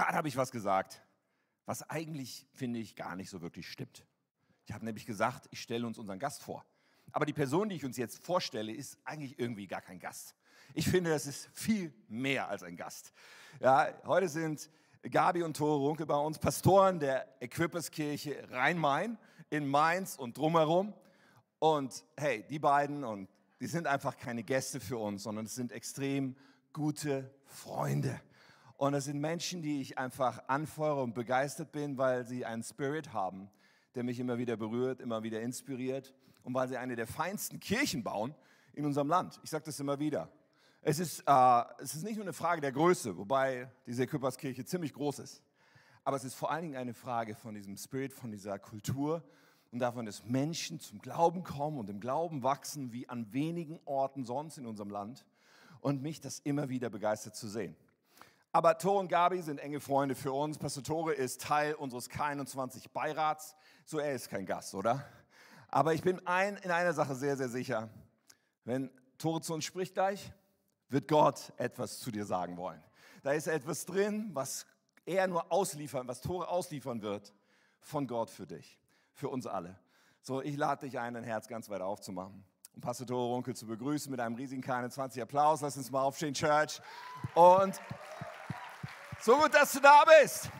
gerade habe ich was gesagt, was eigentlich, finde ich, gar nicht so wirklich stimmt. Ich habe nämlich gesagt, ich stelle uns unseren Gast vor. Aber die Person, die ich uns jetzt vorstelle, ist eigentlich irgendwie gar kein Gast. Ich finde, das ist viel mehr als ein Gast. Ja, heute sind Gabi und Tore Runke bei uns, Pastoren der Equipperskirche Rhein-Main in Mainz und drumherum. Und hey, die beiden, und die sind einfach keine Gäste für uns, sondern es sind extrem gute Freunde. Und es sind Menschen, die ich einfach anfeuere und begeistert bin, weil sie einen Spirit haben, der mich immer wieder berührt, immer wieder inspiriert und weil sie eine der feinsten Kirchen bauen in unserem Land. Ich sage das immer wieder. Es ist, äh, es ist nicht nur eine Frage der Größe, wobei diese Küpperskirche ziemlich groß ist, aber es ist vor allen Dingen eine Frage von diesem Spirit, von dieser Kultur und davon, dass Menschen zum Glauben kommen und im Glauben wachsen, wie an wenigen Orten sonst in unserem Land und mich das immer wieder begeistert zu sehen. Aber Tore und Gabi sind enge Freunde für uns. Pastor Tore ist Teil unseres K21 Beirats. So, er ist kein Gast, oder? Aber ich bin ein, in einer Sache sehr, sehr sicher. Wenn Tore zu uns spricht gleich, wird Gott etwas zu dir sagen wollen. Da ist etwas drin, was er nur ausliefern, was Tore ausliefern wird von Gott für dich, für uns alle. So, ich lade dich ein, dein Herz ganz weit aufzumachen und Pastor Tore Runkel zu begrüßen mit einem riesigen K21 Applaus. Lass uns mal aufstehen, Church. Und so gut, dass du da bist.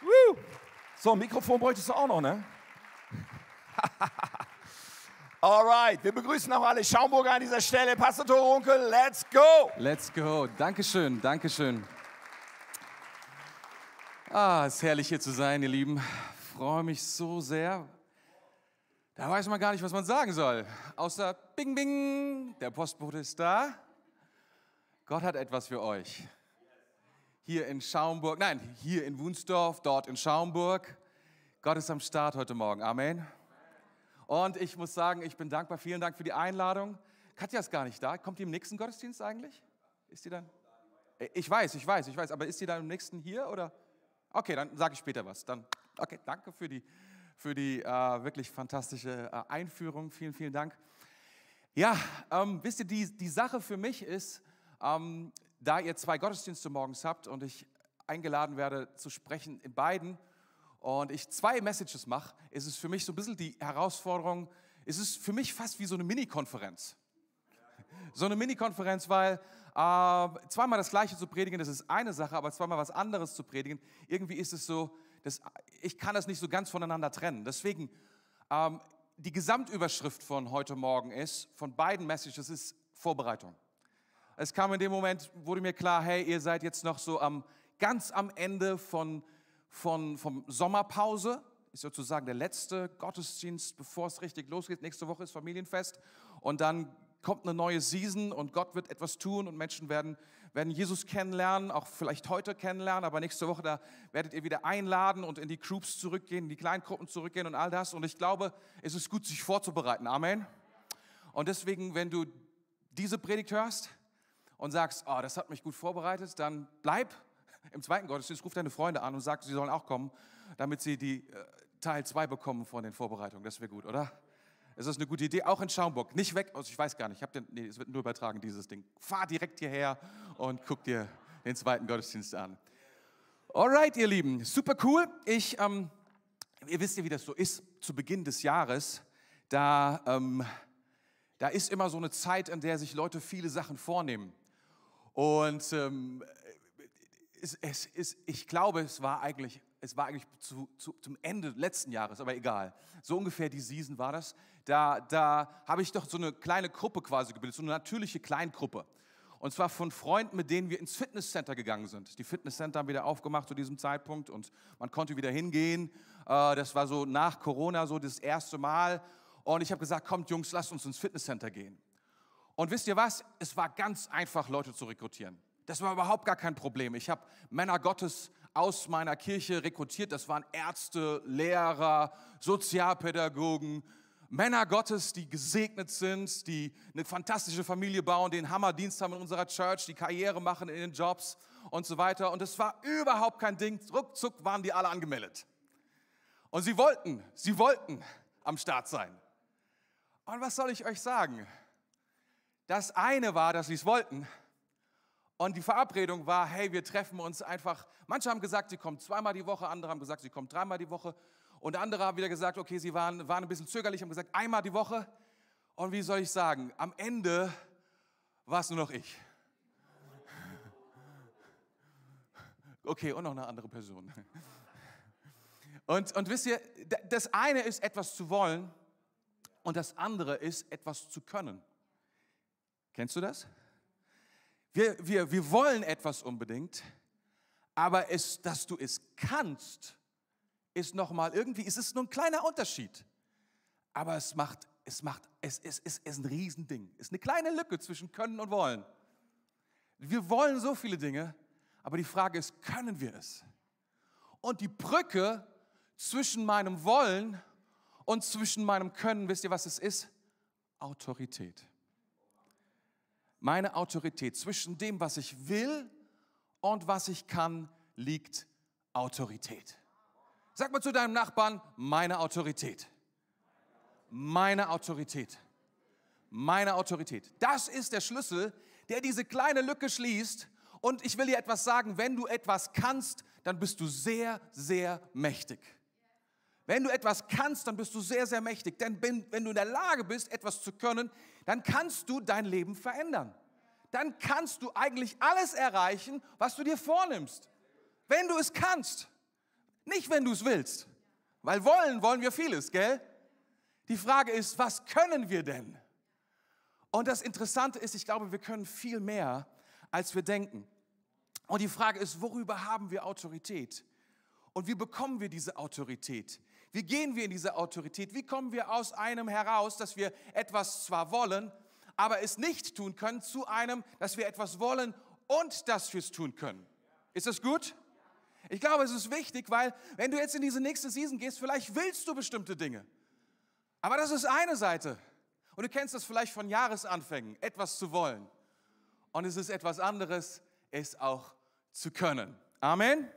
Woo. So, Mikrofon bräuchtest du auch noch, ne? Alright, wir begrüßen auch alle Schaumburger an dieser Stelle. Pastor Torunkel, let's go! Let's go. Dankeschön, Dankeschön. Ah, es ist herrlich hier zu sein, ihr Lieben. Ich freue mich so sehr. Da weiß man gar nicht, was man sagen soll. Außer Bing Bing, der Postbote ist da. Gott hat etwas für euch. Hier in Schaumburg, nein, hier in Wunsdorf, dort in Schaumburg. Gott ist am Start heute Morgen. Amen. Und ich muss sagen, ich bin dankbar. Vielen Dank für die Einladung. Katja ist gar nicht da. Kommt die im nächsten Gottesdienst eigentlich? Ist die dann? Ich weiß, ich weiß, ich weiß. Aber ist die dann im nächsten hier oder? Okay, dann sage ich später was. Dann, okay, danke für die, für die äh, wirklich fantastische äh, Einführung. Vielen, vielen Dank. Ja, ähm, wisst ihr, die, die Sache für mich ist, ähm, da ihr zwei Gottesdienste morgens habt und ich eingeladen werde zu sprechen in beiden und ich zwei Messages mache, ist es für mich so ein bisschen die Herausforderung, ist es für mich fast wie so eine Mini-Konferenz. So eine Mini-Konferenz, weil äh, zweimal das Gleiche zu predigen, das ist eine Sache, aber zweimal was anderes zu predigen, irgendwie ist es so, dass ich kann das nicht so ganz voneinander trennen. Deswegen, ähm, die Gesamtüberschrift von heute Morgen ist, von beiden Messages, ist Vorbereitung. Es kam in dem Moment, wurde mir klar, hey, ihr seid jetzt noch so am, ganz am Ende von, von, vom Sommerpause. Ist sozusagen der letzte Gottesdienst, bevor es richtig losgeht. Nächste Woche ist Familienfest. Und dann kommt eine neue Season und Gott wird etwas tun und Menschen werden, werden Jesus kennenlernen, auch vielleicht heute kennenlernen, aber nächste Woche, da werdet ihr wieder einladen und in die Groups zurückgehen, in die Kleingruppen zurückgehen und all das. Und ich glaube, es ist gut, sich vorzubereiten. Amen. Und deswegen, wenn du diese Predigt hörst, und sagst, oh, das hat mich gut vorbereitet, dann bleib im zweiten Gottesdienst, ruf deine Freunde an und sag, sie sollen auch kommen, damit sie die äh, Teil 2 bekommen von den Vorbereitungen. Das wäre gut, oder? Es ist eine gute Idee, auch in Schaumburg. Nicht weg, also ich weiß gar nicht, ich den, nee, es wird nur übertragen, dieses Ding. Fahr direkt hierher und guck dir den zweiten Gottesdienst an. Alright, ihr Lieben, super cool. Ich, ähm, ihr wisst ja, wie das so ist, zu Beginn des Jahres, da, ähm, da ist immer so eine Zeit, in der sich Leute viele Sachen vornehmen. Und ähm, es, es, es, ich glaube, es war eigentlich, es war eigentlich zu, zu, zum Ende letzten Jahres, aber egal. So ungefähr die Season war das. Da, da habe ich doch so eine kleine Gruppe quasi gebildet, so eine natürliche Kleingruppe. Und zwar von Freunden, mit denen wir ins Fitnesscenter gegangen sind. Die Fitnesscenter haben wieder aufgemacht zu diesem Zeitpunkt und man konnte wieder hingehen. Äh, das war so nach Corona so das erste Mal. Und ich habe gesagt, kommt Jungs, lasst uns ins Fitnesscenter gehen. Und wisst ihr was? Es war ganz einfach, Leute zu rekrutieren. Das war überhaupt gar kein Problem. Ich habe Männer Gottes aus meiner Kirche rekrutiert. Das waren Ärzte, Lehrer, Sozialpädagogen, Männer Gottes, die gesegnet sind, die eine fantastische Familie bauen, den Hammerdienst haben in unserer Church, die Karriere machen in den Jobs und so weiter. Und es war überhaupt kein Ding. Ruckzuck waren die alle angemeldet. Und sie wollten, sie wollten am Start sein. Und was soll ich euch sagen? Das eine war, dass sie es wollten. Und die Verabredung war, hey, wir treffen uns einfach. Manche haben gesagt, sie kommen zweimal die Woche, andere haben gesagt, sie kommen dreimal die Woche. Und andere haben wieder gesagt, okay, sie waren, waren ein bisschen zögerlich, haben gesagt, einmal die Woche. Und wie soll ich sagen, am Ende war es nur noch ich. Okay, und noch eine andere Person. Und, und wisst ihr, das eine ist etwas zu wollen und das andere ist etwas zu können. Kennst du das? Wir, wir, wir wollen etwas unbedingt, aber es, dass du es kannst, ist nochmal irgendwie, es ist nur ein kleiner Unterschied. Aber es macht, es macht, es, es, es ist ein Riesending. Es ist eine kleine Lücke zwischen Können und Wollen. Wir wollen so viele Dinge, aber die Frage ist, können wir es? Und die Brücke zwischen meinem Wollen und zwischen meinem Können, wisst ihr, was es ist? Autorität. Meine Autorität. Zwischen dem, was ich will und was ich kann, liegt Autorität. Sag mal zu deinem Nachbarn, meine Autorität. Meine Autorität. Meine Autorität. Das ist der Schlüssel, der diese kleine Lücke schließt. Und ich will dir etwas sagen, wenn du etwas kannst, dann bist du sehr, sehr mächtig. Wenn du etwas kannst, dann bist du sehr, sehr mächtig. Denn wenn, du in der Lage bist, etwas zu können, dann kannst du dein Leben verändern. Dann kannst du eigentlich alles erreichen, was du dir vornimmst. Wenn du es kannst. Nicht, wenn du es willst. Weil wollen, wollen wir vieles, gell? Die Frage ist, was können wir denn? Und das Interessante ist, ich glaube, wir können viel mehr, als wir denken. Und die Frage ist, worüber haben wir Autorität? Und wie bekommen wir diese Autorität? Wie gehen wir in diese Autorität? Wie kommen wir aus einem heraus, dass wir etwas zwar wollen, aber es nicht tun können, zu einem, dass wir etwas wollen und dass wir es tun können? Ist das gut? Ich glaube, es ist wichtig, weil wenn du jetzt in diese nächste Season gehst, vielleicht willst du bestimmte Dinge. Aber das ist eine Seite. Und du kennst das vielleicht von Jahresanfängen, etwas zu wollen. Und es ist etwas anderes, es auch zu können. Amen.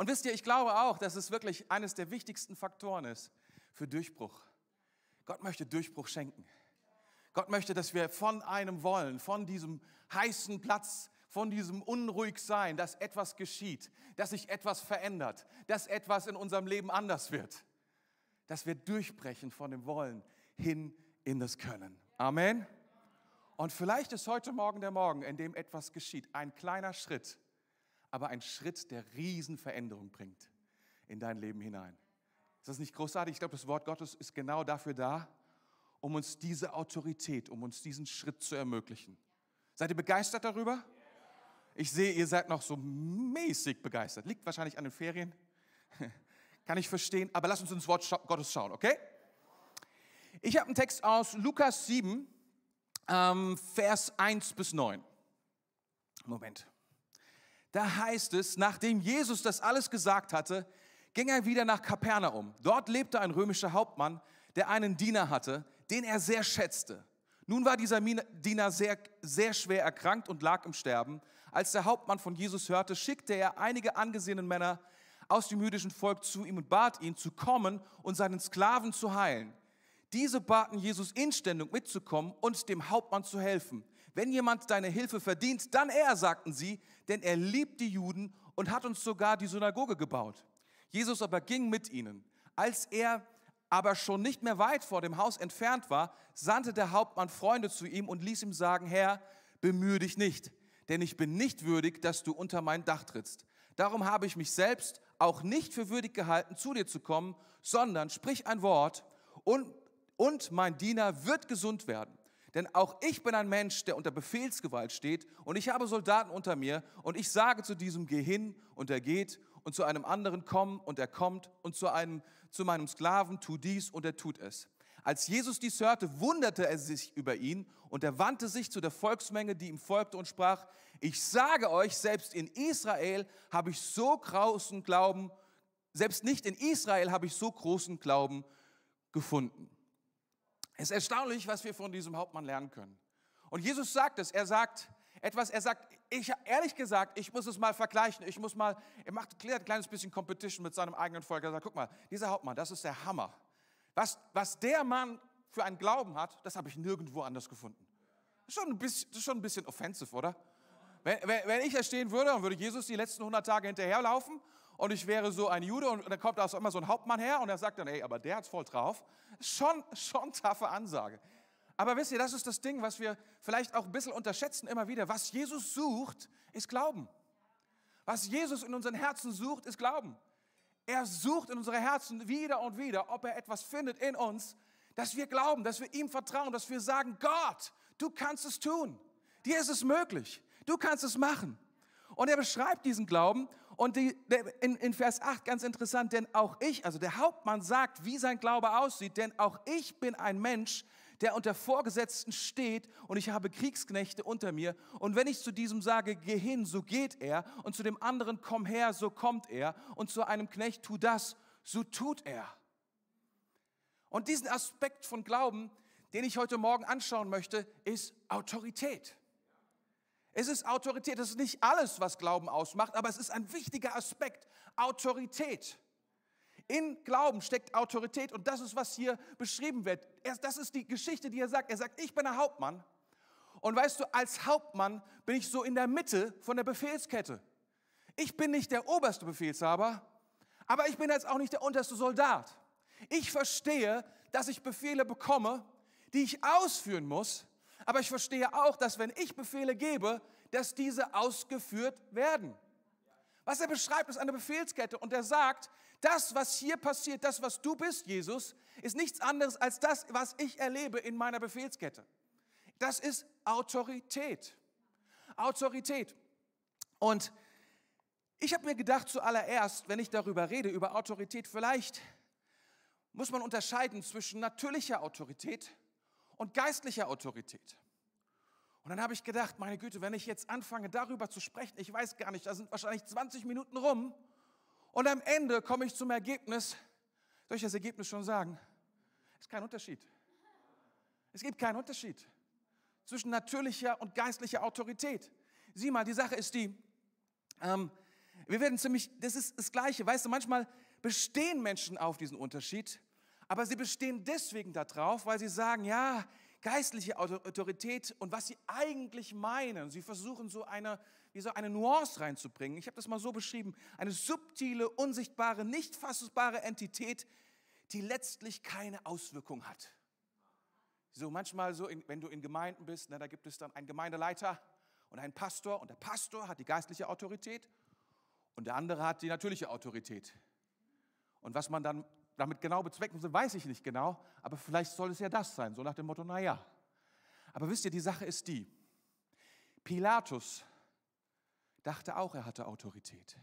Und wisst ihr, ich glaube auch, dass es wirklich eines der wichtigsten Faktoren ist für Durchbruch. Gott möchte Durchbruch schenken. Gott möchte, dass wir von einem wollen, von diesem heißen Platz, von diesem Unruhigsein, dass etwas geschieht, dass sich etwas verändert, dass etwas in unserem Leben anders wird. Dass wir durchbrechen von dem Wollen hin in das Können. Amen. Und vielleicht ist heute Morgen der Morgen, in dem etwas geschieht, ein kleiner Schritt, aber ein Schritt, der Riesenveränderung bringt in dein Leben hinein. Ist das nicht großartig? Ich glaube, das Wort Gottes ist genau dafür da, um uns diese Autorität, um uns diesen Schritt zu ermöglichen. Seid ihr begeistert darüber? Ich sehe, ihr seid noch so mäßig begeistert. Liegt wahrscheinlich an den Ferien. Kann ich verstehen. Aber lasst uns ins Wort Gottes schauen, okay? Ich habe einen Text aus Lukas 7, ähm, Vers 1 bis 9. Moment. Da heißt es, nachdem Jesus das alles gesagt hatte, ging er wieder nach Kapernaum. Dort lebte ein römischer Hauptmann, der einen Diener hatte, den er sehr schätzte. Nun war dieser Diener sehr, sehr schwer erkrankt und lag im Sterben. Als der Hauptmann von Jesus hörte, schickte er einige angesehene Männer aus dem jüdischen Volk zu ihm und bat ihn, zu kommen und seinen Sklaven zu heilen. Diese baten Jesus inständig mitzukommen und dem Hauptmann zu helfen. Wenn jemand deine Hilfe verdient, dann er, sagten sie, denn er liebt die Juden und hat uns sogar die Synagoge gebaut. Jesus aber ging mit ihnen. Als er aber schon nicht mehr weit vor dem Haus entfernt war, sandte der Hauptmann Freunde zu ihm und ließ ihm sagen, Herr, bemühe dich nicht, denn ich bin nicht würdig, dass du unter mein Dach trittst. Darum habe ich mich selbst auch nicht für würdig gehalten, zu dir zu kommen, sondern sprich ein Wort und, und mein Diener wird gesund werden. Denn auch ich bin ein Mensch, der unter Befehlsgewalt steht und ich habe Soldaten unter mir und ich sage zu diesem, geh hin und er geht und zu einem anderen, komm und er kommt und zu, einem, zu meinem Sklaven, tu dies und er tut es. Als Jesus dies hörte, wunderte er sich über ihn und er wandte sich zu der Volksmenge, die ihm folgte und sprach, ich sage euch, selbst in Israel habe ich so großen Glauben, selbst nicht in Israel habe ich so großen Glauben gefunden. Es ist erstaunlich, was wir von diesem Hauptmann lernen können. Und Jesus sagt es, er sagt etwas, er sagt, ich, ehrlich gesagt, ich muss es mal vergleichen, ich muss mal, er macht ein kleines bisschen Competition mit seinem eigenen Volk. Er sagt, guck mal, dieser Hauptmann, das ist der Hammer. Was, was der Mann für einen Glauben hat, das habe ich nirgendwo anders gefunden. Schon ein bisschen, schon ein bisschen offensive, oder? Wenn, wenn, wenn ich da stehen würde und würde Jesus die letzten 100 Tage hinterherlaufen und ich wäre so ein Jude und, dann kommt da immer so ein Hauptmann her und er sagt dann, ey, aber der hat's voll drauf. Schon, schon taffe Ansage. Aber wisst ihr, das ist das Ding, was wir vielleicht auch ein bisschen unterschätzen immer wieder. Was Jesus sucht, ist Glauben. Was Jesus in unseren Herzen sucht, ist Glauben. Er sucht in unsere Herzen wieder und wieder, ob er etwas findet in uns, dass wir glauben, dass wir ihm vertrauen, dass wir sagen, Gott, du kannst es tun. Dir ist es möglich. Du kannst es machen. Und er beschreibt diesen Glauben und die, in, in Vers 8 ganz interessant, denn auch ich, also der Hauptmann sagt, wie sein Glaube aussieht, denn auch ich bin ein Mensch, der unter Vorgesetzten steht und ich habe Kriegsknechte unter mir. Und wenn ich zu diesem sage, geh hin, so geht er. Und zu dem anderen, komm her, so kommt er. Und zu einem Knecht, tu das, so tut er. Und diesen Aspekt von Glauben, den ich heute Morgen anschauen möchte, ist Autorität. Es ist Autorität. Das ist nicht alles, was Glauben ausmacht, aber es ist ein wichtiger Aspekt. Autorität. In Glauben steckt Autorität und das ist, was hier beschrieben wird. Das ist die Geschichte, die er sagt. Er sagt, ich bin der Hauptmann. Und weißt du, als Hauptmann bin ich so in der Mitte von der Befehlskette. Ich bin nicht der oberste Befehlshaber, aber ich bin jetzt auch nicht der unterste Soldat. Ich verstehe, dass ich Befehle bekomme, die ich ausführen muss, aber ich verstehe auch, dass wenn ich Befehle gebe, dass diese ausgeführt werden. Was er beschreibt, ist eine Befehlskette und er sagt, das, was hier passiert, das, was du bist, Jesus, ist nichts anderes als das, was ich erlebe in meiner Befehlskette. Das ist Autorität. Autorität. Und ich habe mir gedacht zuallererst, wenn ich darüber rede, über Autorität, vielleicht muss man unterscheiden zwischen natürlicher Autorität und geistlicher Autorität. Und dann habe ich gedacht, meine Güte, wenn ich jetzt anfange darüber zu sprechen, ich weiß gar nicht, da sind wahrscheinlich 20 Minuten rum und am Ende komme ich zum Ergebnis, soll ich das Ergebnis schon sagen? Es ist kein Unterschied. Es gibt keinen Unterschied zwischen natürlicher und geistlicher Autorität. Sieh mal, die Sache ist die, ähm, wir werden ziemlich, das ist das Gleiche, weißt du, manchmal bestehen Menschen auf diesen Unterschied, aber sie bestehen deswegen darauf, weil sie sagen, ja, geistliche Autorität und was sie eigentlich meinen. Sie versuchen so eine, wie so eine Nuance reinzubringen. Ich habe das mal so beschrieben, eine subtile, unsichtbare, nicht fassbare Entität, die letztlich keine Auswirkung hat. So manchmal so, in, wenn du in Gemeinden bist, na, da gibt es dann einen Gemeindeleiter und einen Pastor und der Pastor hat die geistliche Autorität und der andere hat die natürliche Autorität. Und was man dann damit genau bezwecken soll, weiß ich nicht genau, aber vielleicht soll es ja das sein, so nach dem Motto, naja. Aber wisst ihr, die Sache ist die, Pilatus dachte auch, er hatte Autorität.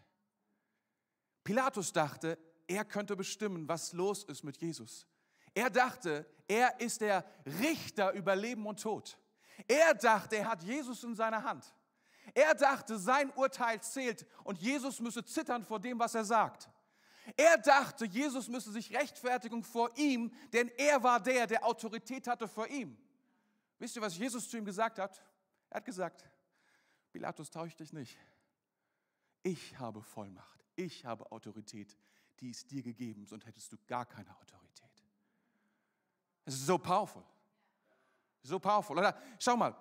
Pilatus dachte, er könnte bestimmen, was los ist mit Jesus. Er dachte, er ist der Richter über Leben und Tod. Er dachte, er hat Jesus in seiner Hand. Er dachte, sein Urteil zählt und Jesus müsse zittern vor dem, was er sagt. Er dachte, Jesus müsse sich rechtfertigen vor ihm, denn er war der, der Autorität hatte vor ihm. Wisst ihr, was Jesus zu ihm gesagt hat? Er hat gesagt, Pilatus, täusch dich nicht. Ich habe Vollmacht, ich habe Autorität, die ist dir gegeben, sonst hättest du gar keine Autorität. Es ist so powerful. So powerful. Oder schau mal,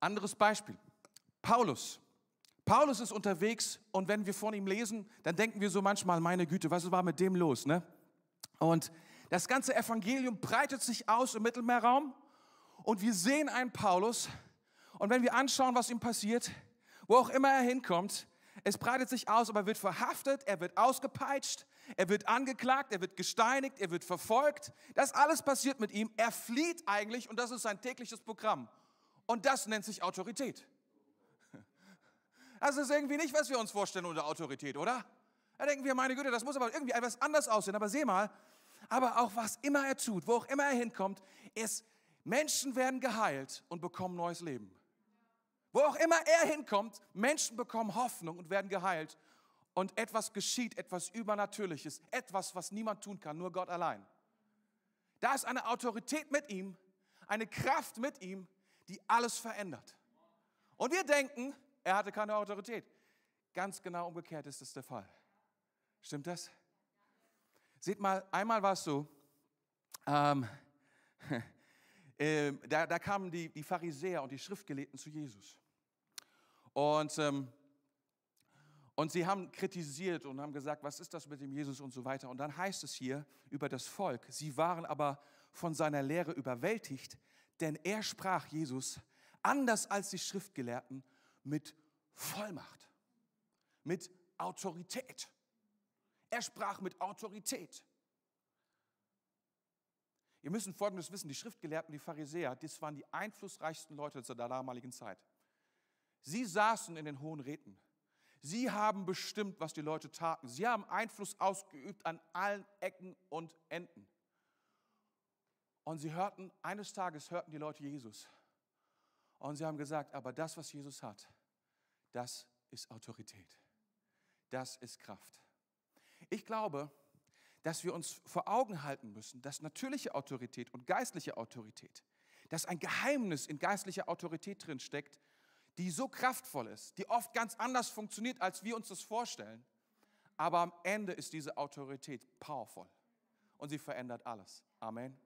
anderes Beispiel. Paulus. Paulus ist unterwegs und wenn wir von ihm lesen, dann denken wir so manchmal, meine Güte, was war mit dem los? Ne? Und das ganze Evangelium breitet sich aus im Mittelmeerraum und wir sehen einen Paulus und wenn wir anschauen, was ihm passiert, wo auch immer er hinkommt, es breitet sich aus, aber er wird verhaftet, er wird ausgepeitscht, er wird angeklagt, er wird gesteinigt, er wird verfolgt. Das alles passiert mit ihm. Er flieht eigentlich und das ist sein tägliches Programm. Und das nennt sich Autorität. Das ist irgendwie nicht, was wir uns vorstellen unter Autorität, oder? Da denken wir, meine Güte, das muss aber irgendwie etwas anders aussehen. Aber seh mal, aber auch was immer er tut, wo auch immer er hinkommt, ist, Menschen werden geheilt und bekommen neues Leben. Wo auch immer er hinkommt, Menschen bekommen Hoffnung und werden geheilt. Und etwas geschieht, etwas Übernatürliches, etwas, was niemand tun kann, nur Gott allein. Da ist eine Autorität mit ihm, eine Kraft mit ihm, die alles verändert. Und wir denken, er hatte keine Autorität. Ganz genau umgekehrt ist das der Fall. Stimmt das? Seht mal, einmal war es so, ähm, äh, da, da, kamen die, die Pharisäer und die Schriftgelehrten zu Jesus. Und, ähm, und sie haben kritisiert und haben gesagt, was ist das mit dem Jesus und so weiter. Und dann heißt es hier über das Volk, sie waren aber von seiner Lehre überwältigt, denn er sprach Jesus, anders als die Schriftgelehrten, mit Vollmacht, mit Autorität. Er sprach mit Autorität. Ihr müsst Folgendes wissen, die Schriftgelehrten, die Pharisäer, das waren die einflussreichsten Leute zur damaligen Zeit. Sie saßen in den hohen Räten. Sie haben bestimmt, was die Leute taten. Sie haben Einfluss ausgeübt an allen Ecken und Enden. Und sie hörten, eines Tages hörten die Leute Jesus. Und sie haben gesagt, aber das, was Jesus hat, das ist Autorität. Das ist Kraft. Ich glaube, dass wir uns vor Augen halten müssen, dass natürliche Autorität und geistliche Autorität, dass ein Geheimnis in geistlicher Autorität drin steckt, die so kraftvoll ist, die oft ganz anders funktioniert, als wir uns das vorstellen. Aber am Ende ist diese Autorität powerful und sie verändert alles. Amen.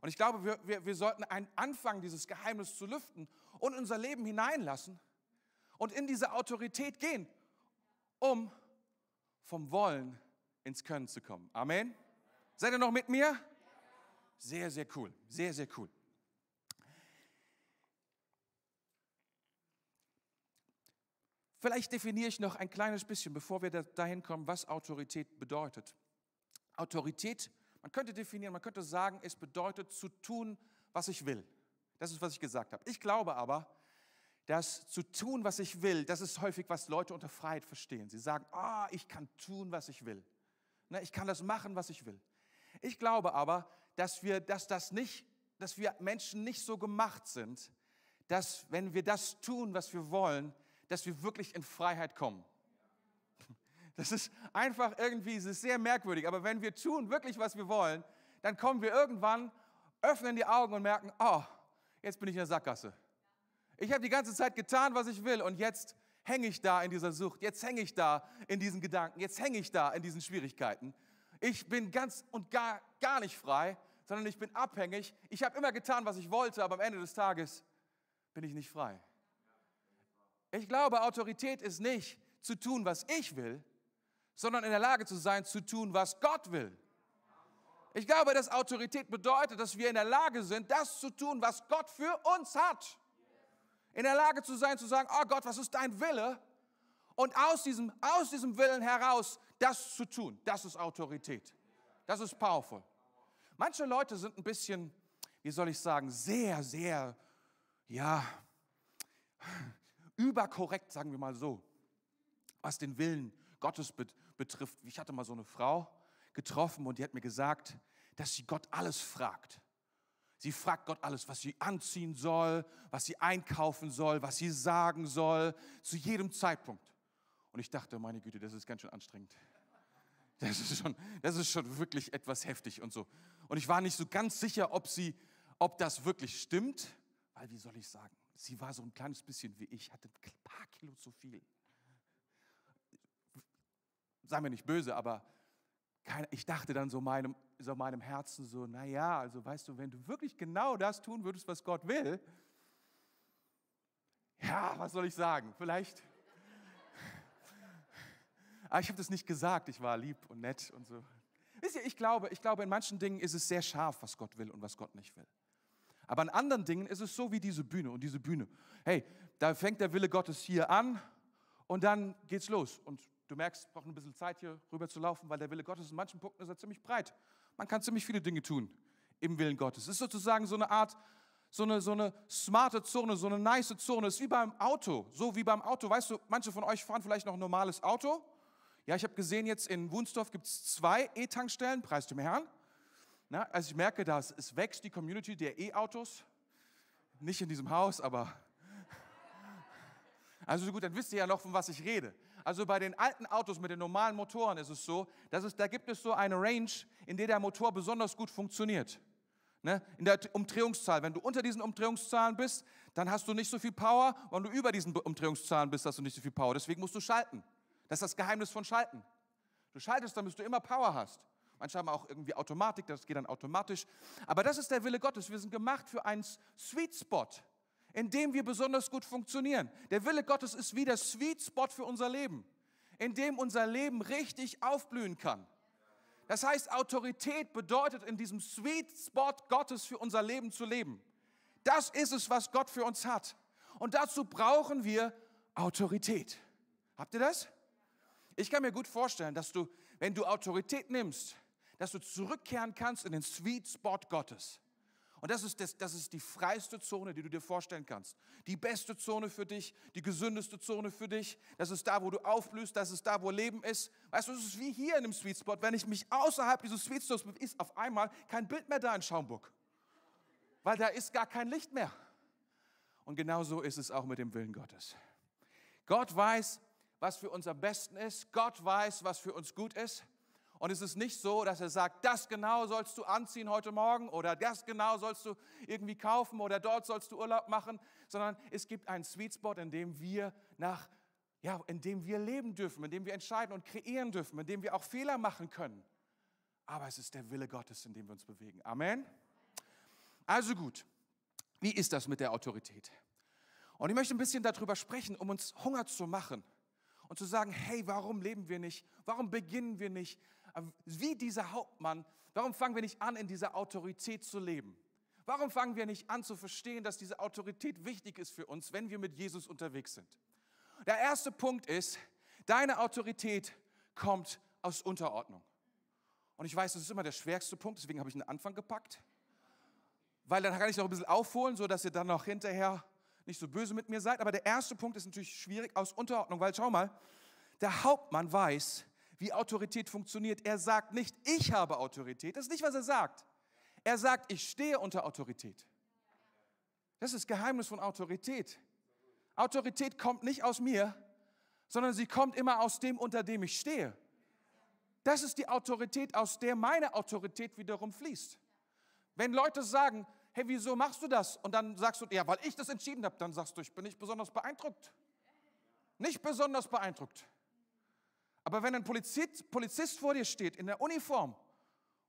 Und ich glaube, wir, wir, wir sollten anfangen, dieses Geheimnis zu lüften und unser Leben hineinlassen und in diese Autorität gehen, um vom Wollen ins Können zu kommen. Amen. Seid ihr noch mit mir? Sehr, sehr cool. Sehr, sehr cool. Vielleicht definiere ich noch ein kleines bisschen, bevor wir dahin kommen, was Autorität bedeutet. Autorität, man könnte definieren, man könnte sagen, es bedeutet zu tun, was ich will. Das ist, was ich gesagt habe. Ich glaube aber, dass zu tun, was ich will, das ist häufig, was Leute unter Freiheit verstehen. Sie sagen, ah, ich kann tun, was ich will. Ne, ich kann das machen, was ich will. Ich glaube aber, dass wir, dass das nicht, dass wir Menschen nicht so gemacht sind, dass wenn wir das tun, was wir wollen, dass wir wirklich in Freiheit kommen. Das ist einfach irgendwie, es ist sehr merkwürdig, aber wenn wir tun wirklich, was wir wollen, dann kommen wir irgendwann, öffnen die Augen und merken, oh, jetzt bin ich in der Sackgasse. Ich habe die ganze Zeit getan, was ich will und jetzt hänge ich da in dieser Sucht, jetzt hänge ich da in diesen Gedanken, jetzt hänge ich da in diesen Schwierigkeiten. Ich bin ganz und gar, gar nicht frei, sondern ich bin abhängig. Ich habe immer getan, was ich wollte, aber am Ende des Tages bin ich nicht frei. Ich glaube, Autorität ist nicht zu tun, was ich will, sondern in der Lage zu sein, zu tun, was Gott will. Ich glaube, dass Autorität bedeutet, dass wir in der Lage sind, das zu tun, was Gott für uns hat. In der Lage zu sein, zu sagen, oh Gott, was ist dein Wille? Und aus diesem, aus diesem Willen heraus das zu tun, das ist Autorität. Das ist powerful. Manche Leute sind ein bisschen, wie soll ich sagen, sehr, sehr, ja, überkorrekt, sagen wir mal so, was den Willen Gottes betrifft. Ich hatte mal so eine Frau getroffen und die hat mir gesagt, dass sie Gott alles fragt. Sie fragt Gott alles, was sie anziehen soll, was sie einkaufen soll, was sie sagen soll, zu jedem Zeitpunkt. Und ich dachte, meine Güte, das ist ganz schön anstrengend. Das ist schon, das ist schon wirklich etwas heftig und so. Und ich war nicht so ganz sicher, ob, sie, ob das wirklich stimmt, weil, wie soll ich sagen, sie war so ein kleines bisschen wie ich, hatte ein paar Kilo zu viel. Sei mir nicht böse, aber ich dachte dann so meinem, so meinem Herzen so, naja, also weißt du, wenn du wirklich genau das tun würdest, was Gott will, ja, was soll ich sagen? Vielleicht. Aber ah, ich habe das nicht gesagt, ich war lieb und nett und so. Wisst ihr, ich glaube, ich glaube, in manchen Dingen ist es sehr scharf, was Gott will und was Gott nicht will. Aber in anderen Dingen ist es so wie diese Bühne und diese Bühne. Hey, da fängt der Wille Gottes hier an und dann geht's los. Und Du merkst, es braucht ein bisschen Zeit, hier rüber zu laufen, weil der Wille Gottes in manchen Punkten ist er ziemlich breit. Man kann ziemlich viele Dinge tun im Willen Gottes. Es ist sozusagen so eine Art, so eine, so eine smarte Zone, so eine nice Zone. Es ist wie beim Auto. So wie beim Auto. Weißt du, manche von euch fahren vielleicht noch ein normales Auto. Ja, ich habe gesehen, jetzt in Wunsdorf gibt es zwei E-Tankstellen, preis dem Herrn. Na, also ich merke, dass es wächst, die Community der E-Autos. Nicht in diesem Haus, aber... Also gut, dann wisst ihr ja noch, von was ich rede. Also bei den alten Autos mit den normalen Motoren ist es so, dass es, da gibt es so eine Range, in der der Motor besonders gut funktioniert. Ne? In der Umdrehungszahl. Wenn du unter diesen Umdrehungszahlen bist, dann hast du nicht so viel Power. Wenn du über diesen Umdrehungszahlen bist, hast du nicht so viel Power. Deswegen musst du schalten. Das ist das Geheimnis von Schalten. Du schaltest, damit du immer Power hast. Manche haben auch irgendwie Automatik, das geht dann automatisch. Aber das ist der Wille Gottes. Wir sind gemacht für einen Sweet Spot in dem wir besonders gut funktionieren. Der Wille Gottes ist wie der Sweet Spot für unser Leben, in dem unser Leben richtig aufblühen kann. Das heißt, Autorität bedeutet, in diesem Sweet Spot Gottes für unser Leben zu leben. Das ist es, was Gott für uns hat. Und dazu brauchen wir Autorität. Habt ihr das? Ich kann mir gut vorstellen, dass du, wenn du Autorität nimmst, dass du zurückkehren kannst in den Sweet Spot Gottes. Und das ist, das, das ist die freiste Zone, die du dir vorstellen kannst. Die beste Zone für dich, die gesündeste Zone für dich. Das ist da, wo du aufblühst, das ist da, wo Leben ist. Weißt du, es ist wie hier in dem Sweet Spot. Wenn ich mich außerhalb dieses Sweet Spots ist auf einmal kein Bild mehr da in Schaumburg. Weil da ist gar kein Licht mehr. Und genauso ist es auch mit dem Willen Gottes. Gott weiß, was für uns am besten ist. Gott weiß, was für uns gut ist. Und es ist nicht so, dass er sagt, das genau sollst du anziehen heute Morgen oder das genau sollst du irgendwie kaufen oder dort sollst du Urlaub machen, sondern es gibt einen Sweet Spot, in dem wir nach, ja, in dem wir leben dürfen, in dem wir entscheiden und kreieren dürfen, in dem wir auch Fehler machen können. Aber es ist der Wille Gottes, in dem wir uns bewegen. Amen. Also gut, wie ist das mit der Autorität? Und ich möchte ein bisschen darüber sprechen, um uns Hunger zu machen und zu sagen, hey, warum leben wir nicht? Warum beginnen wir nicht? Wie dieser Hauptmann, warum fangen wir nicht an, in dieser Autorität zu leben? Warum fangen wir nicht an zu verstehen, dass diese Autorität wichtig ist für uns, wenn wir mit Jesus unterwegs sind? Der erste Punkt ist, deine Autorität kommt aus Unterordnung. Und ich weiß, das ist immer der schwerste Punkt, deswegen habe ich einen Anfang gepackt. Weil dann kann ich noch ein bisschen aufholen, sodass ihr dann noch hinterher nicht so böse mit mir seid. Aber der erste Punkt ist natürlich schwierig aus Unterordnung, weil schau mal, der Hauptmann weiß, wie Autorität funktioniert. Er sagt nicht, ich habe Autorität. Das ist nicht, was er sagt. Er sagt, ich stehe unter Autorität. Das ist Geheimnis von Autorität. Autorität kommt nicht aus mir, sondern sie kommt immer aus dem, unter dem ich stehe. Das ist die Autorität, aus der meine Autorität wiederum fließt. Wenn Leute sagen, hey, wieso machst du das? Und dann sagst du, ja, weil ich das entschieden habe, dann sagst du, ich bin nicht besonders beeindruckt. Nicht besonders beeindruckt. Aber wenn ein Polizist, Polizist vor dir steht in der Uniform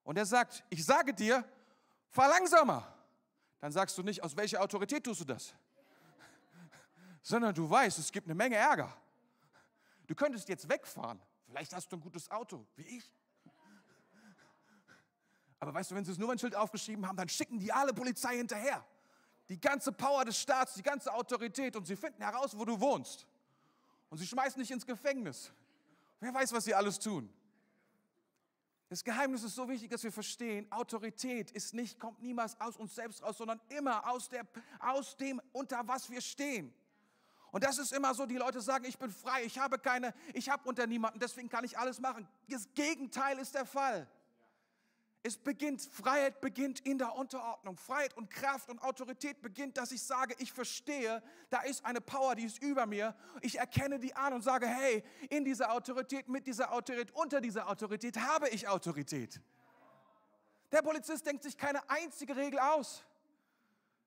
und er sagt, ich sage dir, fahr langsamer, dann sagst du nicht, aus welcher Autorität tust du das? Sondern du weißt, es gibt eine Menge Ärger. Du könntest jetzt wegfahren. Vielleicht hast du ein gutes Auto, wie ich. Aber weißt du, wenn sie das Nummernschild aufgeschrieben haben, dann schicken die alle Polizei hinterher. Die ganze Power des Staats, die ganze Autorität und sie finden heraus, wo du wohnst. Und sie schmeißen dich ins Gefängnis. Wer weiß, was sie alles tun. Das Geheimnis ist so wichtig, dass wir verstehen, Autorität ist nicht, kommt niemals aus uns selbst raus, sondern immer aus, der, aus dem, unter was wir stehen. Und das ist immer so, die Leute sagen, ich bin frei, ich habe keine, ich habe unter niemanden, deswegen kann ich alles machen. Das Gegenteil ist der Fall. Es beginnt, Freiheit beginnt in der Unterordnung. Freiheit und Kraft und Autorität beginnt, dass ich sage, ich verstehe, da ist eine Power, die ist über mir. Ich erkenne die an und sage, hey, in dieser Autorität, mit dieser Autorität, unter dieser Autorität habe ich Autorität. Der Polizist denkt sich keine einzige Regel aus,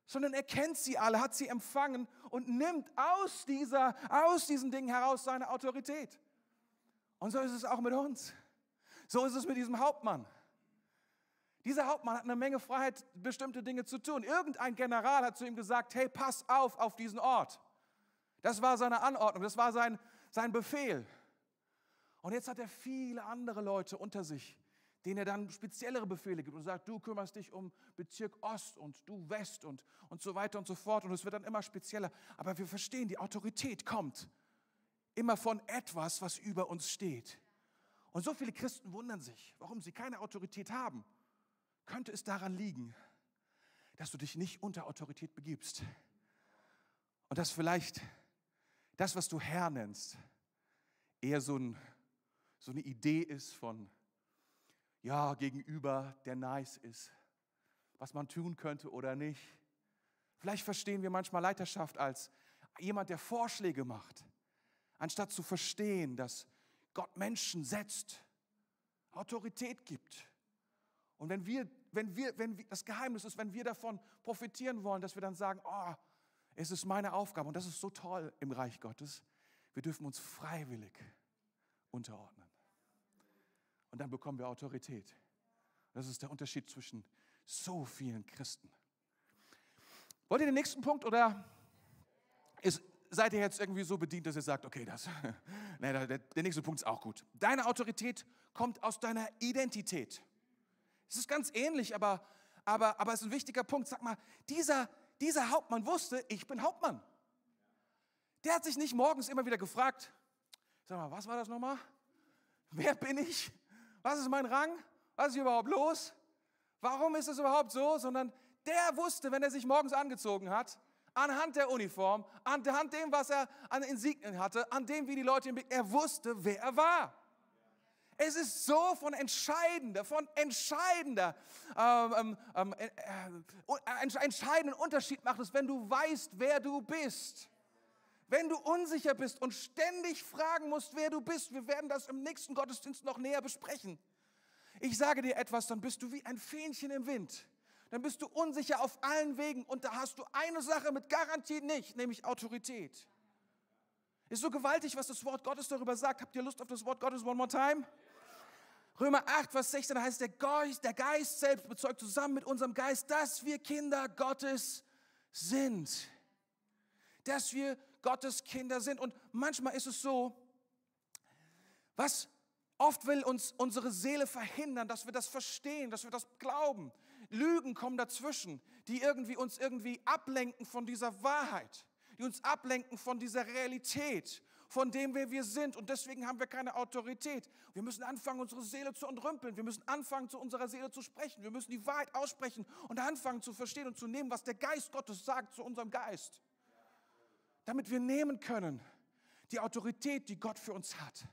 sondern er kennt sie alle, hat sie empfangen und nimmt aus, dieser, aus diesen Dingen heraus seine Autorität. Und so ist es auch mit uns. So ist es mit diesem Hauptmann. Dieser Hauptmann hat eine Menge Freiheit, bestimmte Dinge zu tun. Irgendein General hat zu ihm gesagt, hey, pass auf auf diesen Ort. Das war seine Anordnung, das war sein, sein Befehl. Und jetzt hat er viele andere Leute unter sich, denen er dann speziellere Befehle gibt und sagt, du kümmerst dich um Bezirk Ost und du West und, und so weiter und so fort. Und es wird dann immer spezieller. Aber wir verstehen, die Autorität kommt immer von etwas, was über uns steht. Und so viele Christen wundern sich, warum sie keine Autorität haben könnte es daran liegen, dass du dich nicht unter Autorität begibst. Und dass vielleicht das, was du Herr nennst, eher so, ein, so eine Idee ist von, ja, gegenüber, der nice ist, was man tun könnte oder nicht. Vielleicht verstehen wir manchmal Leiterschaft als jemand, der Vorschläge macht, anstatt zu verstehen, dass Gott Menschen setzt, Autorität gibt und wenn wir, wenn wir, wenn wir, das Geheimnis ist, wenn wir davon profitieren wollen, dass wir dann sagen, oh, es ist meine Aufgabe und das ist so toll im Reich Gottes. Wir dürfen uns freiwillig unterordnen. Und dann bekommen wir Autorität. Das ist der Unterschied zwischen so vielen Christen. Wollt ihr den nächsten Punkt oder ist, seid ihr jetzt irgendwie so bedient, dass ihr sagt, okay, das, nee, der, der nächste Punkt ist auch gut. Deine Autorität kommt aus deiner Identität. Es ist ganz ähnlich, aber, aber, aber es ist ein wichtiger Punkt. Sag mal, dieser, dieser Hauptmann wusste, ich bin Hauptmann. Der hat sich nicht morgens immer wieder gefragt, sag mal, was war das nochmal? Wer bin ich? Was ist mein Rang? Was ist hier überhaupt los? Warum ist es überhaupt so? Sondern der wusste, wenn er sich morgens angezogen hat, anhand der Uniform, anhand dem, was er an Insignien hatte, an dem, wie die Leute ihn, er wusste, wer er war. Es ist so von entscheidender, von entscheidender, ähm, ähm, äh, äh, entscheidenden Unterschied macht es, wenn du weißt, wer du bist. Wenn du unsicher bist und ständig fragen musst, wer du bist, wir werden das im nächsten Gottesdienst noch näher besprechen. Ich sage dir etwas, dann bist du wie ein Fähnchen im Wind. Dann bist du unsicher auf allen Wegen und da hast du eine Sache mit Garantie nicht, nämlich Autorität. Ist so gewaltig, was das Wort Gottes darüber sagt. Habt ihr Lust auf das Wort Gottes one more time? Römer 8, Vers 16 heißt, der Geist, der Geist selbst bezeugt zusammen mit unserem Geist, dass wir Kinder Gottes sind. Dass wir Gottes Kinder sind. Und manchmal ist es so, was oft will uns unsere Seele verhindern, dass wir das verstehen, dass wir das glauben. Lügen kommen dazwischen, die irgendwie uns irgendwie ablenken von dieser Wahrheit, die uns ablenken von dieser Realität, von dem, wer wir sind. Und deswegen haben wir keine Autorität. Wir müssen anfangen, unsere Seele zu entrümpeln. Wir müssen anfangen, zu unserer Seele zu sprechen. Wir müssen die Wahrheit aussprechen und anfangen zu verstehen und zu nehmen, was der Geist Gottes sagt zu unserem Geist damit wir nehmen können die Autorität, die Gott für uns hat.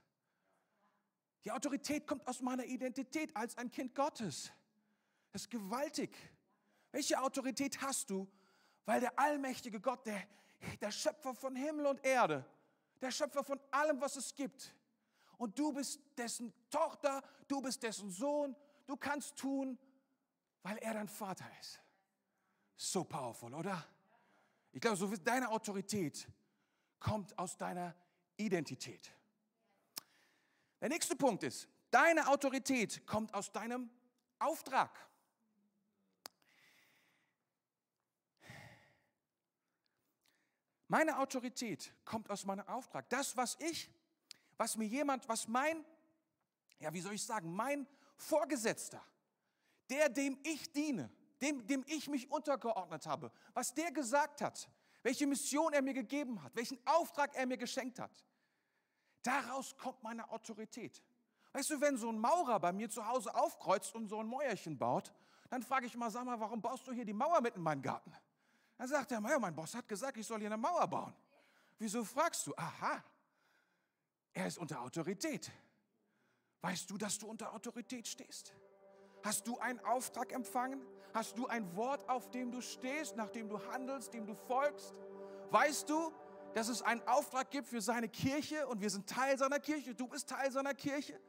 Die Autorität kommt aus meiner Identität als ein Kind Gottes. Das ist gewaltig. Welche Autorität hast du? Weil der allmächtige Gott, der, der Schöpfer von Himmel und Erde, der Schöpfer von allem, was es gibt. Und du bist dessen Tochter, du bist dessen Sohn, du kannst tun, weil er dein Vater ist. So powerful, oder? Ich glaube, so deine Autorität kommt aus deiner Identität. Der nächste Punkt ist, deine Autorität kommt aus deinem Auftrag. Meine Autorität kommt aus meinem Auftrag. Das, was ich, was mir jemand, was mein, ja, wie soll ich sagen, mein Vorgesetzter, der, dem ich diene, dem, dem ich mich untergeordnet habe, was der gesagt hat, welche Mission er mir gegeben hat, welchen Auftrag er mir geschenkt hat. Daraus kommt meine Autorität. Weißt du, wenn so ein Maurer bei mir zu Hause aufkreuzt und so ein Mäuerchen baut, dann frage ich mal, sag mal, warum baust du hier die Mauer mitten in meinen Garten? Dann sagt er, mein Boss hat gesagt, ich soll hier eine Mauer bauen. Wieso fragst du? Aha, er ist unter Autorität. Weißt du, dass du unter Autorität stehst? Hast du einen Auftrag empfangen? Hast du ein Wort, auf dem du stehst, nach dem du handelst, dem du folgst? Weißt du, dass es einen Auftrag gibt für seine Kirche und wir sind Teil seiner Kirche, du bist Teil seiner Kirche?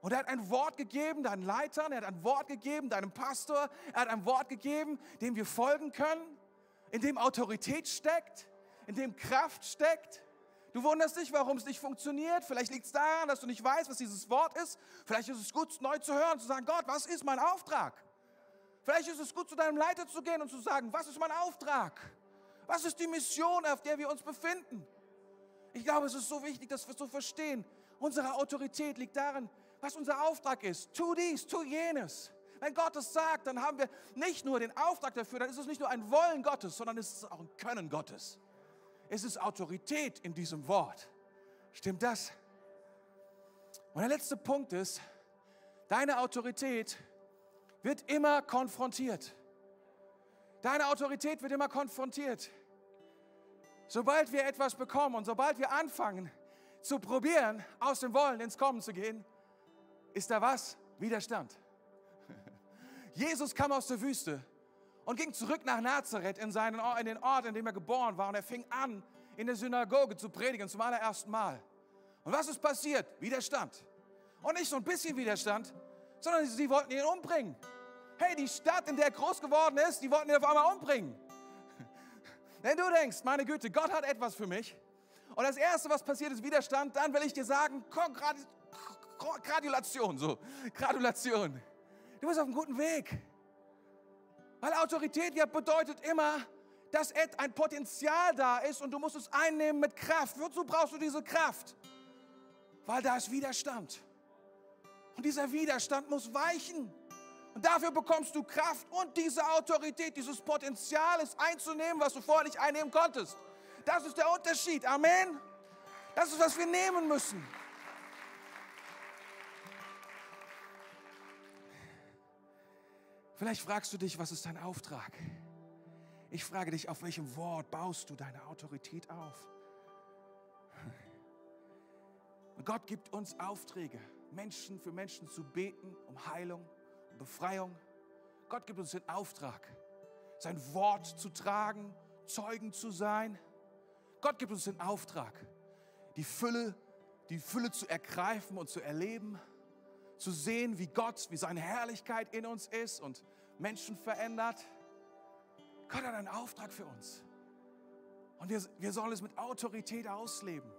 Und er hat ein Wort gegeben deinen Leitern, er hat ein Wort gegeben deinem Pastor, er hat ein Wort gegeben, dem wir folgen können, in dem Autorität steckt, in dem Kraft steckt. Du wunderst dich, warum es nicht funktioniert. Vielleicht liegt es daran, dass du nicht weißt, was dieses Wort ist. Vielleicht ist es gut, neu zu hören, zu sagen, Gott, was ist mein Auftrag? Vielleicht ist es gut, zu deinem Leiter zu gehen und zu sagen, was ist mein Auftrag? Was ist die Mission, auf der wir uns befinden? Ich glaube, es ist so wichtig, dass wir so verstehen. Unsere Autorität liegt darin, was unser Auftrag ist. Tu dies, tu jenes. Wenn Gott es sagt, dann haben wir nicht nur den Auftrag dafür, dann ist es nicht nur ein Wollen Gottes, sondern es ist auch ein Können Gottes. Es ist Autorität in diesem Wort. Stimmt das? Und der letzte Punkt ist, deine Autorität wird immer konfrontiert. Deine Autorität wird immer konfrontiert. Sobald wir etwas bekommen und sobald wir anfangen zu probieren, aus dem Wollen ins Kommen zu gehen, ist da was? Widerstand. Jesus kam aus der Wüste und ging zurück nach Nazareth in, seinen, in den Ort, in dem er geboren war. Und er fing an, in der Synagoge zu predigen zum allerersten Mal. Und was ist passiert? Widerstand. Und nicht so ein bisschen Widerstand, sondern sie wollten ihn umbringen. Hey, die Stadt, in der er groß geworden ist, die wollten ihn auf einmal umbringen. Wenn du denkst, meine Güte, Gott hat etwas für mich. Und das Erste, was passiert, ist Widerstand. Dann will ich dir sagen, Gratulation, so, Gratulation. Du bist auf einem guten Weg. Weil Autorität ja bedeutet immer, dass ein Potenzial da ist und du musst es einnehmen mit Kraft. Wozu brauchst du diese Kraft? Weil da ist Widerstand. Und dieser Widerstand muss weichen. Und dafür bekommst du Kraft und diese Autorität, dieses Potenzial, es einzunehmen, was du vorher nicht einnehmen konntest. Das ist der Unterschied. Amen. Das ist, was wir nehmen müssen. Vielleicht fragst du dich, was ist dein Auftrag? Ich frage dich, auf welchem Wort baust du deine Autorität auf? Gott gibt uns Aufträge, Menschen für Menschen zu beten, um Heilung, um Befreiung. Gott gibt uns den Auftrag, sein Wort zu tragen, Zeugen zu sein. Gott gibt uns den Auftrag, die Fülle, die Fülle zu ergreifen und zu erleben, zu sehen, wie Gott, wie seine Herrlichkeit in uns ist und Menschen verändert. Gott hat einen Auftrag für uns. Und wir, wir sollen es mit Autorität ausleben.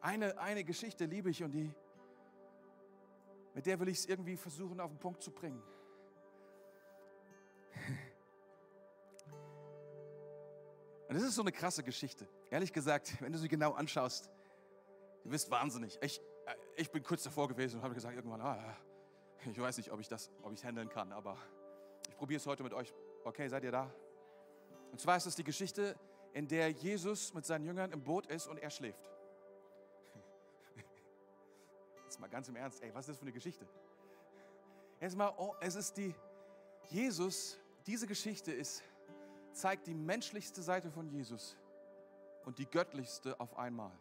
Eine, eine Geschichte liebe ich und die, mit der will ich es irgendwie versuchen auf den Punkt zu bringen. Und das ist so eine krasse Geschichte. Ehrlich gesagt, wenn du sie genau anschaust, du wirst wahnsinnig. Ich, ich bin kurz davor gewesen und habe gesagt irgendwann, ah, ich weiß nicht, ob ich das, ob ich es handeln kann, aber ich probiere es heute mit euch. Okay, seid ihr da? Und zwar ist es die Geschichte, in der Jesus mit seinen Jüngern im Boot ist und er schläft. Jetzt mal ganz im Ernst, ey, was ist das für eine Geschichte? Erstmal, oh, es ist die, Jesus, diese Geschichte ist, zeigt die menschlichste Seite von Jesus und die göttlichste auf einmal.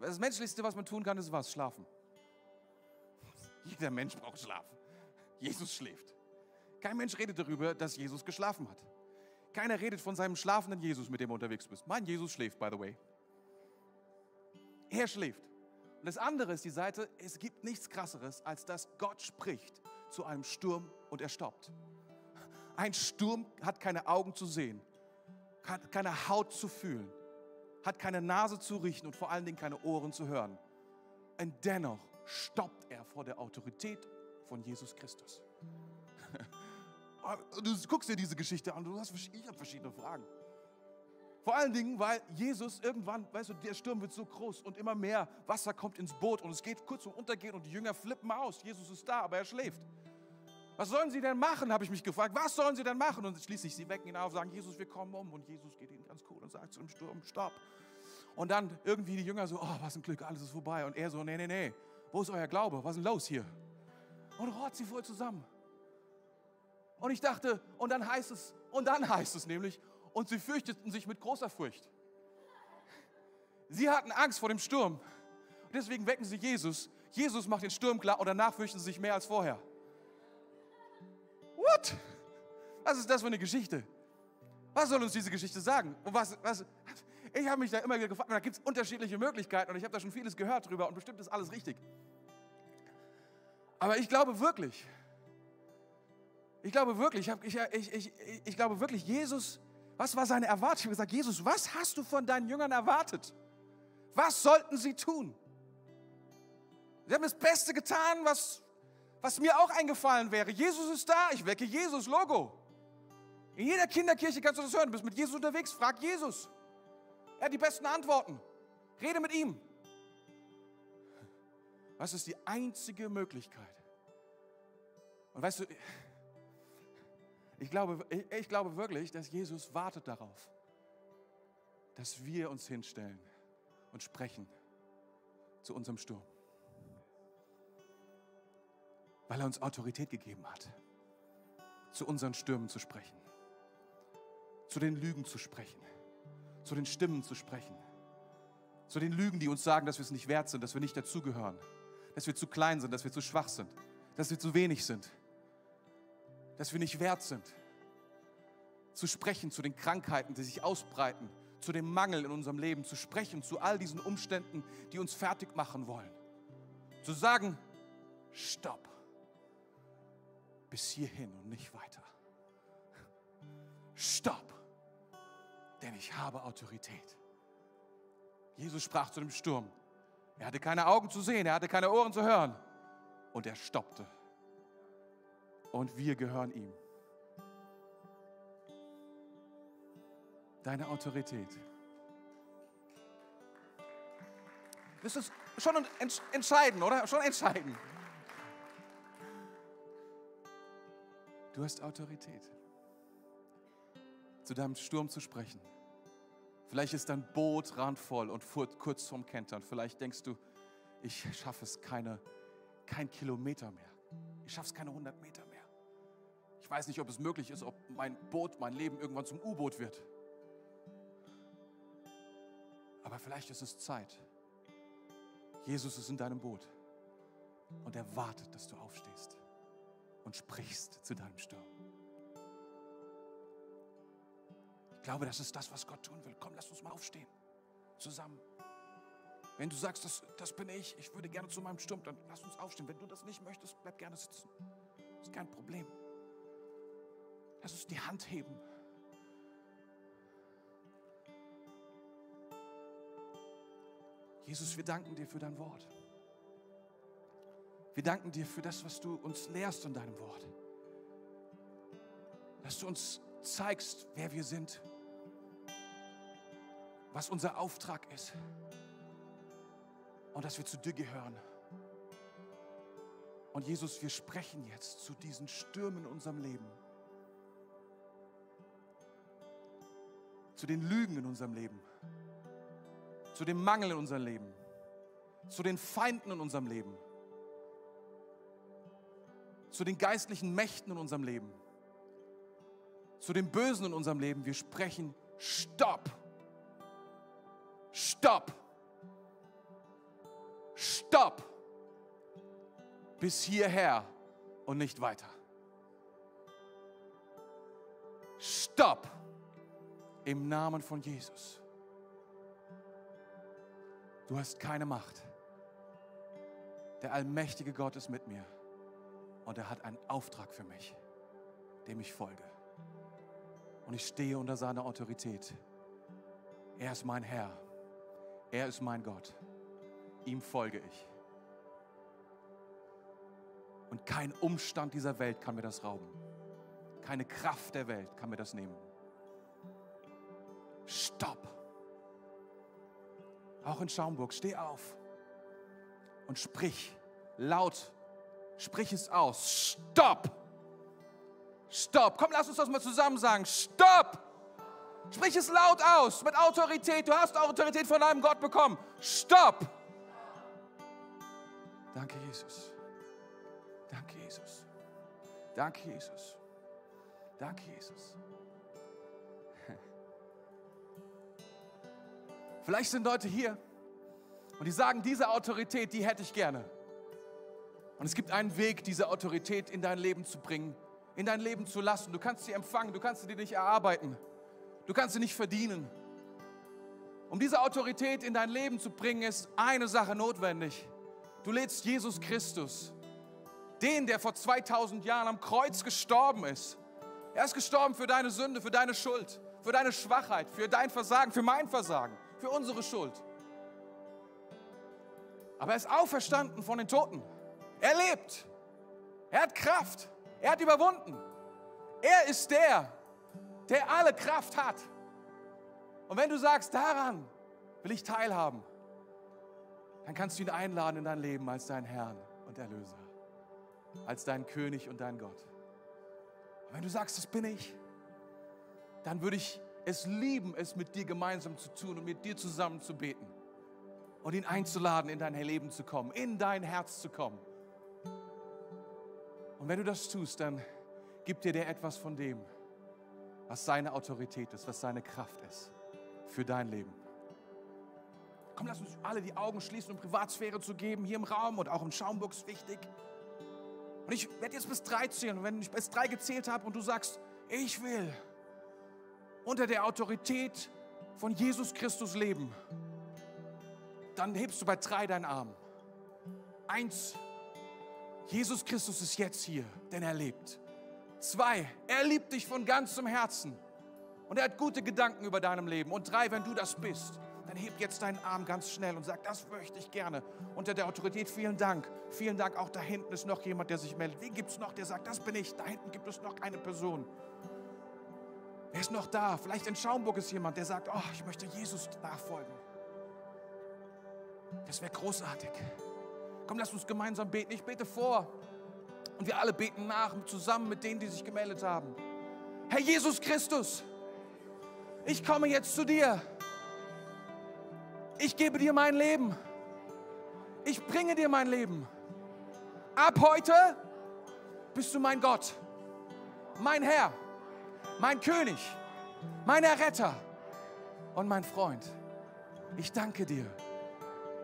Das Menschlichste, was man tun kann, ist was? Schlafen. Jeder Mensch braucht Schlaf. Jesus schläft. Kein Mensch redet darüber, dass Jesus geschlafen hat. Keiner redet von seinem schlafenden Jesus, mit dem du unterwegs bist. Mein Jesus schläft, by the way. Er schläft. Und das andere ist die Seite, es gibt nichts Krasseres, als dass Gott spricht zu einem Sturm und er stoppt. Ein Sturm hat keine Augen zu sehen, hat keine Haut zu fühlen, hat keine Nase zu riechen und vor allen Dingen keine Ohren zu hören. Und dennoch stoppt er vor der Autorität von Jesus Christus. Du guckst dir diese Geschichte an, du hast, ich habe verschiedene Fragen. Vor allen Dingen, weil Jesus irgendwann, weißt du, der Sturm wird so groß und immer mehr Wasser kommt ins Boot und es geht kurz zum Untergehen und die Jünger flippen aus. Jesus ist da, aber er schläft. Was sollen sie denn machen, habe ich mich gefragt. Was sollen sie denn machen? Und schließlich, sie wecken ihn auf, sagen, Jesus, wir kommen um. Und Jesus geht ihnen ganz cool und sagt zum Sturm, stopp. Und dann irgendwie die Jünger so, oh, was ein Glück, alles ist vorbei. Und er so, nee, nee, nee, wo ist euer Glaube? Was ist denn los hier? Und rot sie voll zusammen. Und ich dachte, und dann heißt es, und dann heißt es nämlich, und sie fürchteten sich mit großer Furcht. Sie hatten Angst vor dem Sturm. Deswegen wecken sie Jesus. Jesus macht den Sturm klar und danach fürchten sie sich mehr als vorher. What? Was ist das für eine Geschichte? Was soll uns diese Geschichte sagen? Und was, was, ich habe mich da immer gefragt, da gibt es unterschiedliche Möglichkeiten und ich habe da schon vieles gehört drüber und bestimmt ist alles richtig. Aber ich glaube wirklich, ich glaube wirklich, ich, ich, ich, ich, glaube wirklich, Jesus, was war seine Erwartung? Ich habe gesagt, Jesus, was hast du von deinen Jüngern erwartet? Was sollten sie tun? Sie haben das Beste getan, was, was mir auch eingefallen wäre. Jesus ist da, ich wecke Jesus, Logo. In jeder Kinderkirche kannst du das hören. Du bist mit Jesus unterwegs, frag Jesus. Er hat die besten Antworten. Rede mit ihm. Was ist die einzige Möglichkeit? Und weißt du, ich glaube, ich, ich glaube wirklich, dass Jesus wartet darauf, dass wir uns hinstellen und sprechen zu unserem Sturm. Weil er uns Autorität gegeben hat, zu unseren Stürmen zu sprechen, zu den Lügen zu sprechen, zu den Stimmen zu sprechen, zu den Lügen, die uns sagen, dass wir es nicht wert sind, dass wir nicht dazugehören, dass wir zu klein sind, dass wir zu schwach sind, dass wir zu wenig sind dass wir nicht wert sind. Zu sprechen zu den Krankheiten, die sich ausbreiten, zu dem Mangel in unserem Leben, zu sprechen zu all diesen Umständen, die uns fertig machen wollen. Zu sagen, stopp, bis hierhin und nicht weiter. Stopp, denn ich habe Autorität. Jesus sprach zu dem Sturm. Er hatte keine Augen zu sehen, er hatte keine Ohren zu hören. Und er stoppte und wir gehören ihm. deine Autorität. Das ist schon ents- entscheidend, oder? Schon entscheidend. Du hast Autorität, zu deinem Sturm zu sprechen. Vielleicht ist dein Boot randvoll und kurz vorm Kentern. Vielleicht denkst du, ich schaffe es keine, kein Kilometer mehr. Ich schaffe es keine 100 Meter mehr. Ich weiß nicht, ob es möglich ist, ob mein Boot, mein Leben irgendwann zum U-Boot wird. Aber vielleicht ist es Zeit. Jesus ist in deinem Boot und er wartet, dass du aufstehst und sprichst zu deinem Sturm. Ich glaube, das ist das, was Gott tun will. Komm, lass uns mal aufstehen. Zusammen. Wenn du sagst, das, das bin ich, ich würde gerne zu meinem Sturm, dann lass uns aufstehen. Wenn du das nicht möchtest, bleib gerne sitzen. Das ist kein Problem. Lass uns die Hand heben. Jesus, wir danken dir für dein Wort. Wir danken dir für das, was du uns lehrst in deinem Wort. Dass du uns zeigst, wer wir sind, was unser Auftrag ist. Und dass wir zu dir gehören. Und Jesus, wir sprechen jetzt zu diesen Stürmen in unserem Leben, zu den Lügen in unserem Leben, zu dem Mangel in unserem Leben, zu den Feinden in unserem Leben, zu den geistlichen Mächten in unserem Leben, zu dem Bösen in unserem Leben. Wir sprechen Stopp. Stopp. Stopp. Bis hierher und nicht weiter. Stopp. Im Namen von Jesus. Du hast keine Macht. Der allmächtige Gott ist mit mir und er hat einen Auftrag für mich, dem ich folge. Und ich stehe unter seiner Autorität. Er ist mein Herr. Er ist mein Gott. Ihm folge ich. Und kein Umstand dieser Welt kann mir das rauben. Keine Kraft der Welt kann mir das nehmen. Stopp. Auch in Schaumburg, steh auf und sprich laut. Sprich es aus. Stopp. Stopp. Komm, lass uns das mal zusammen sagen. Stopp. Sprich es laut aus, mit Autorität. Du hast Autorität von deinem Gott bekommen. Stopp. Danke, Jesus. Danke, Jesus. Danke, Jesus. Danke, Jesus. Vielleicht sind Leute hier und die sagen, diese Autorität, die hätte ich gerne. Und es gibt einen Weg, diese Autorität in dein Leben zu bringen, in dein Leben zu lassen. Du kannst sie empfangen, du kannst sie dir nicht erarbeiten. Du kannst sie nicht verdienen. Um diese Autorität in dein Leben zu bringen, ist eine Sache notwendig. Du lädst Jesus Christus, den, der vor 2000 Jahren am Kreuz gestorben ist. Er ist gestorben für deine Sünde, für deine Schuld, für deine Schwachheit, für dein Versagen, für mein Versagen, für unsere Schuld. Aber er ist auferstanden von den Toten. Er lebt. Er hat Kraft. Er hat überwunden. Er ist der, der alle Kraft hat. Und wenn du sagst, daran will ich teilhaben, dann kannst du ihn einladen in dein Leben als dein Herrn und Erlöser, als dein König und dein Gott. Und wenn du sagst, das bin ich, dann würde ich es lieben, es mit dir gemeinsam zu tun und mit dir zusammen zu beten und ihn einzuladen, in dein Leben zu kommen, in dein Herz zu kommen. Und wenn du das tust, dann gibt dir der etwas von dem, was seine Autorität ist, was seine Kraft ist für dein Leben. Komm, lass uns alle die Augen schließen, um Privatsphäre zu geben, hier im Raum und auch im Schaumburg ist wichtig. Und ich werde jetzt bis drei zählen. Und wenn ich bis drei gezählt habe und du sagst, ich will unter der Autorität von Jesus Christus leben, dann hebst du bei drei deinen Arm. Eins, Jesus Christus ist jetzt hier, denn er lebt. Zwei, er liebt dich von ganzem Herzen und er hat gute Gedanken über deinem Leben. Und drei, wenn du das bist, dann heb jetzt deinen Arm ganz schnell und sag, das möchte ich gerne. Unter der Autorität, vielen Dank. Vielen Dank, auch da hinten ist noch jemand, der sich meldet. Wen gibt es noch, der sagt, das bin ich. Da hinten gibt es noch eine Person. Er ist noch da. Vielleicht in Schaumburg ist jemand, der sagt, oh, ich möchte Jesus nachfolgen. Das wäre großartig. Komm, lass uns gemeinsam beten. Ich bete vor. Und wir alle beten nach, zusammen mit denen, die sich gemeldet haben. Herr Jesus Christus, ich komme jetzt zu dir. Ich gebe dir mein Leben. Ich bringe dir mein Leben. Ab heute bist du mein Gott, mein Herr, mein König, mein Erretter und mein Freund. Ich danke dir,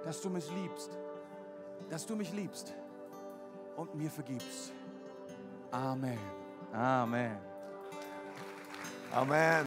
dass du mich liebst, dass du mich liebst und mir vergibst. Amen. Amen. Amen.